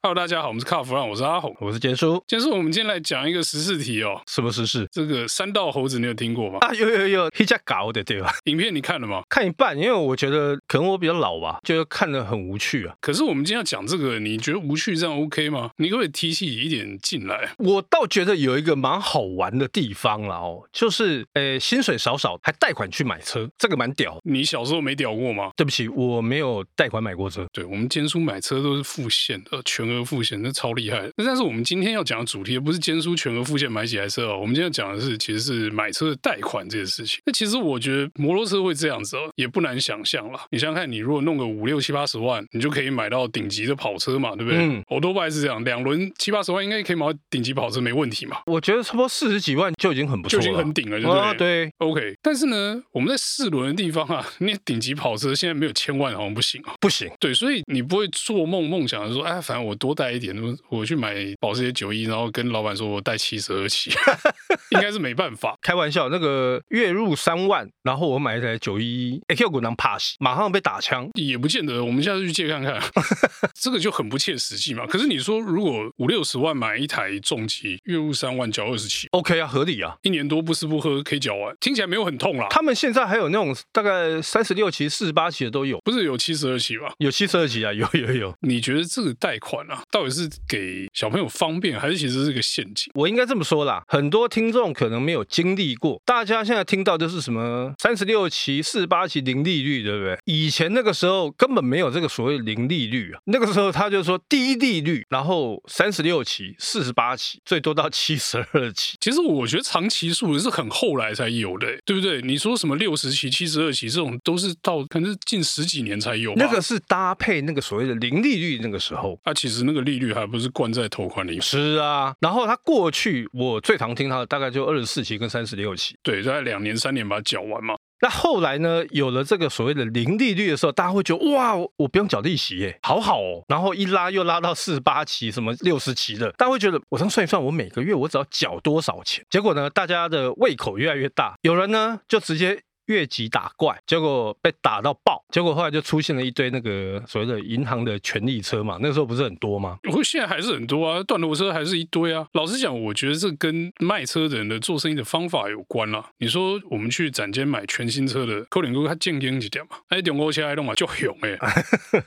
Hello，大家好，我们是卡弗朗，我是阿红，我是坚叔。坚叔，我们今天来讲一个时事题哦。什么时事？这个三道猴子你有听过吗？啊，有有有，一家搞的对吧？影片你看了吗？看一半，因为我觉得可能我比较老吧，觉得看得很无趣啊。可是我们今天要讲这个，你觉得无趣这样 OK 吗？你可不可以提起一点进来？我倒觉得有一个蛮好玩的地方啦哦，就是呃，薪水少少还贷款去买车，这个蛮屌。你小时候没屌过吗？对不起，我没有贷款买过车。对，我们坚叔买车都是付现的，全额付现，那超。厉害！那但是我们今天要讲的主题不是坚叔全额付现买几台车哦，我们今天要讲的是其实是买车的贷款这件事情。那其实我觉得摩托车会这样子哦，也不难想象了。你想想看，你如果弄个五六七八十万，你就可以买到顶级的跑车嘛，对不对？嗯，欧多拜是这样，两轮七八十万应该可以买到顶级跑车，没问题嘛。我觉得差不多四十几万就已经很不错了，就已经很顶了，对不对？啊，对，OK。但是呢，我们在四轮的地方啊，那顶级跑车现在没有千万好像不行啊，不行。对，所以你不会做梦梦想的说，哎，反正我多带一点，我去买。保时捷九一，然后跟老板说我带七十二期，应该是没办法。开玩笑，那个月入三万，然后我买一台九一，Q 股能 pass，马上被打枪，也不见得。我们下次去借看看，这个就很不切实际嘛。可是你说，如果五六十万买一台重机，月入三万，缴二十期，OK 啊，合理啊，一年多不吃不喝可以缴完，听起来没有很痛啦。他们现在还有那种大概三十六期、四十八期的都有，不是有七十二期吧？有七十二期啊，有有有。你觉得这个贷款啊，到底是给小朋友方便，还是其实是个陷阱？我应该这么说啦，很多听众可能没有经历过。大家现在听到就是什么三十六期、四十八期零利率，对不对？以前那个时候根本没有这个所谓零利率啊。那个时候他就说低利率，然后三十六期、四十八期，最多到七十二期。其实我觉得长期数是很后来才有的，对不对？你说什么六十期、七十二期这种，都是到可能是近十几年才有。那个是搭配那个所谓的零利率，那个时候，啊，其实那个利率还不是灌在头款里。是啊，然后他过去我最常听他的大概就二十四期跟三十六期，对，大概两年三年把它缴完嘛。那后来呢，有了这个所谓的零利率的时候，大家会觉得哇，我不用缴利息耶，好好哦。然后一拉又拉到四十八期，什么六十期的，大家会觉得我这样算一算，我每个月我只要缴多少钱？结果呢，大家的胃口越来越大，有人呢就直接。越级打怪，结果被打到爆，结果后来就出现了一堆那个所谓的银行的权力车嘛，那个时候不是很多吗？我现在还是很多啊，断头车还是一堆啊。老实讲，我觉得这跟卖车的人的做生意的方法有关啦。你说我们去展间买全新车的，可能哥他正经一点嘛，哎，中古车爱弄嘛就勇哎，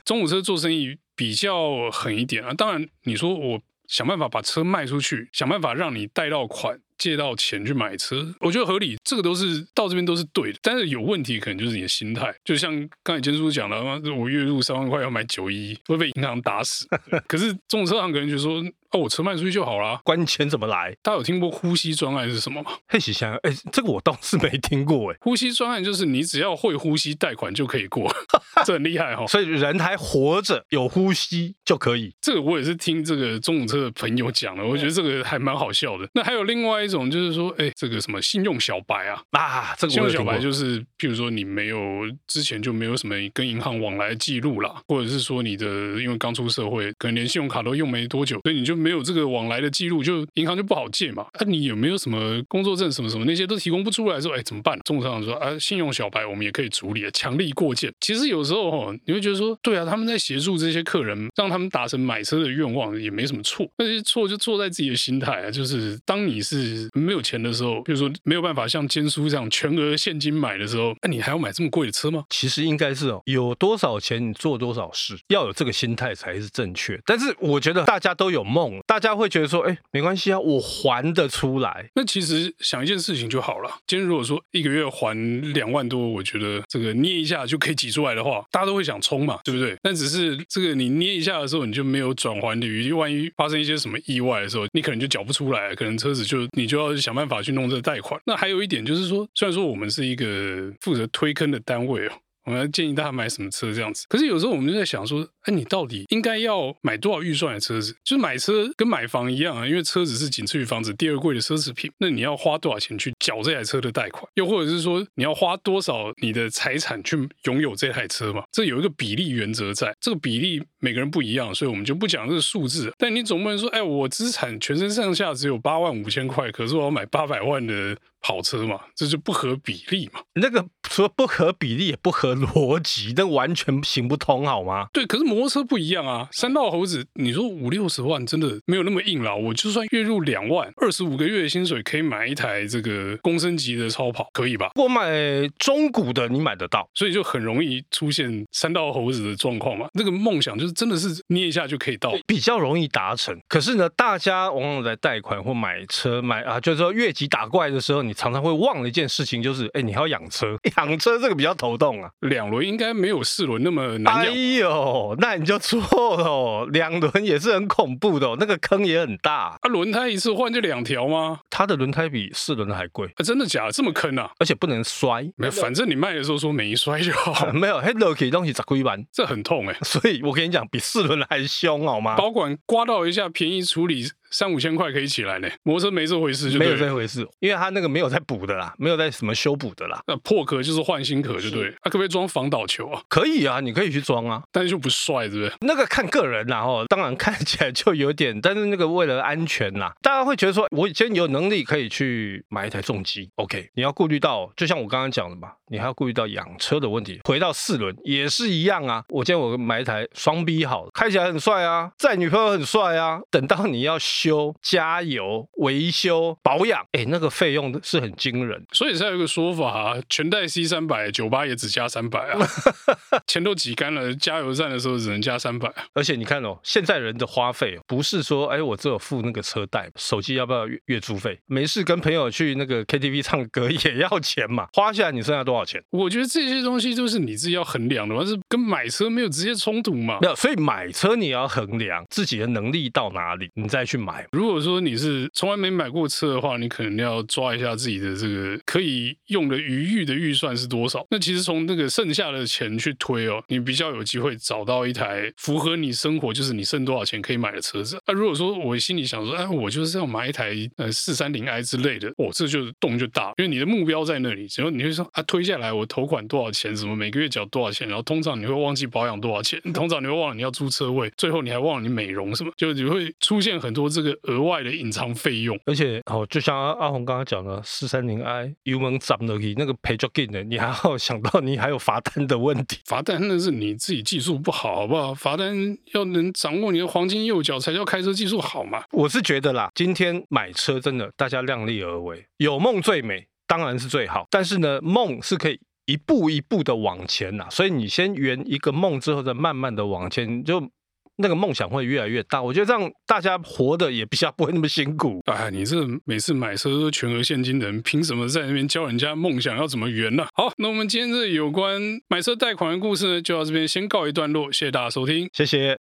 中古车做生意比较狠一点啊。当然，你说我想办法把车卖出去，想办法让你贷到款。借到钱去买车，我觉得合理，这个都是到这边都是对的。但是有问题，可能就是你的心态。就像刚才坚叔讲的，我月入三万块要买九一，会被银行打死。可是中车行可能就说。哦，我车卖出去就好了，关钱怎么来？大家有听过呼吸专案是什么吗？嘿，喜祥，哎，这个我倒是没听过哎。呼吸专案就是你只要会呼吸，贷款就可以过，这很厉害哈、哦。所以人还活着，有呼吸就可以。这个我也是听这个中古车的朋友讲的，我觉得这个还蛮好笑的。那还有另外一种就是说，哎，这个什么信用小白啊啊，这个信用小白就是，譬如说你没有之前就没有什么跟银行往来记录啦，或者是说你的因为刚出社会，可能连信用卡都用没多久，所以你就没有这个往来的记录，就银行就不好借嘛。啊，你有没有什么工作证什么什么那些都提供不出来，说哎怎么办？中车说啊，信用小白我们也可以处理，强力过件。其实有时候哦，你会觉得说，对啊，他们在协助这些客人，让他们达成买车的愿望，也没什么错。那些错就错在自己的心态啊，就是当你是没有钱的时候，比如说没有办法像坚叔这样全额现金买的时候，那你还要买这么贵的车吗？其实应该是哦，有多少钱你做多少事，要有这个心态才是正确。但是我觉得大家都有梦，大家会觉得。说哎，没关系啊，我还得出来。那其实想一件事情就好了。今天如果说一个月还两万多，我觉得这个捏一下就可以挤出来的话，大家都会想冲嘛，对不对？但只是这个你捏一下的时候，你就没有转还的余地。万一发生一些什么意外的时候，你可能就缴不出来，可能车子就你就要想办法去弄这个贷款。那还有一点就是说，虽然说我们是一个负责推坑的单位哦。我们要建议大家买什么车这样子，可是有时候我们就在想说，哎，你到底应该要买多少预算的车子？就是买车跟买房一样啊，因为车子是仅次于房子第二贵的奢侈品。那你要花多少钱去缴这台车的贷款？又或者是说，你要花多少你的财产去拥有这台车嘛？这有一个比例原则在，这个比例每个人不一样，所以我们就不讲这个数字。但你总不能说，哎，我资产全身上下只有八万五千块，可是我要买八百万的跑车嘛？这就不合比例嘛？那个除了不合比例，也不合逻辑，那完全行不通，好吗？对，可是摩托车不一样啊。三道猴子，你说五六十万真的没有那么硬了。我就算月入两万，二十五个月的薪水可以买一台这个公升级的超跑，可以吧？我买中古的，你买得到，所以就很容易出现三道猴子的状况嘛。那个梦想就是真的是捏一下就可以到，比较容易达成。可是呢，大家往往在贷款或买车买啊，就是说越级打怪的时候，你常常会忘了一件事情，就是哎，你还要养车，养车这个比较头痛啊。两轮应该没有四轮那么难养。哎呦，那你就错了哦，两轮也是很恐怖的哦，那个坑也很大。啊，轮胎一次换就两条吗？它的轮胎比四轮的还贵。啊，真的假的？这么坑啊？而且不能摔。没有，反正你卖的时候说没摔就好。没有，Hello 东西砸亏板，这很痛哎。所以我跟你讲，比四轮的还凶好吗？保管刮到一下，便宜处理。三五千块可以起来呢，摩托车没这回事就，就没有这回事，因为它那个没有在补的啦，没有在什么修补的啦。那破壳就是换新壳，就对。它、啊、可不可以装防倒球啊？可以啊，你可以去装啊，但是就不帅，对不对？那个看个人啦，哦，当然看起来就有点，但是那个为了安全啦，大家会觉得说，我今天有能力可以去买一台重机，OK？你要顾虑到，就像我刚刚讲的嘛，你还要顾虑到养车的问题。回到四轮也是一样啊，我今天我买一台双 B 好，开起来很帅啊，载女朋友很帅啊，等到你要修加。油维修保养，哎，那个费用是很惊人，所以才有一个说法啊，全带 C 三百，酒吧也只加三百啊，钱都挤干了，加油站的时候只能加三百。而且你看哦，现在人的花费不是说，哎，我只有付那个车贷，手机要不要月月租费？没事跟朋友去那个 KTV 唱歌也要钱嘛，花下来你剩下多少钱？我觉得这些东西都是你自己要衡量的，但是跟买车没有直接冲突嘛。没有，所以买车你要衡量自己的能力到哪里，你再去买。如果说你。是从来没买过车的话，你可能要抓一下自己的这个可以用的余裕的预算是多少。那其实从那个剩下的钱去推哦，你比较有机会找到一台符合你生活，就是你剩多少钱可以买的车子。那如果说我心里想说，哎，我就是要买一台呃四三零 i 之类的，哦，这就动就大，因为你的目标在那里。然后你会说啊，推下来我头款多少钱，什么每个月缴多少钱，然后通常你会忘记保养多少钱，通常你会忘了你要租车位，最后你还忘了你美容什么，就你会出现很多这个额外的。隐藏费用，而且哦，就像阿红刚刚讲的，四三零 i 油门涨了，那个赔就给的，你还要想到你还有罚单的问题。罚单那是你自己技术不好，好不好？罚单要能掌握你的黄金右脚，才叫开车技术好嘛。我是觉得啦，今天买车真的大家量力而为，有梦最美，当然是最好。但是呢，梦是可以一步一步的往前呐，所以你先圆一个梦之后，再慢慢的往前就。那个梦想会越来越大，我觉得这样大家活得也比较不会那么辛苦。哎，你这每次买车都全额现金的人，凭什么在那边教人家梦想要怎么圆呢？好，那我们今天这有关买车贷款的故事呢，就到这边先告一段落，谢谢大家收听，谢谢。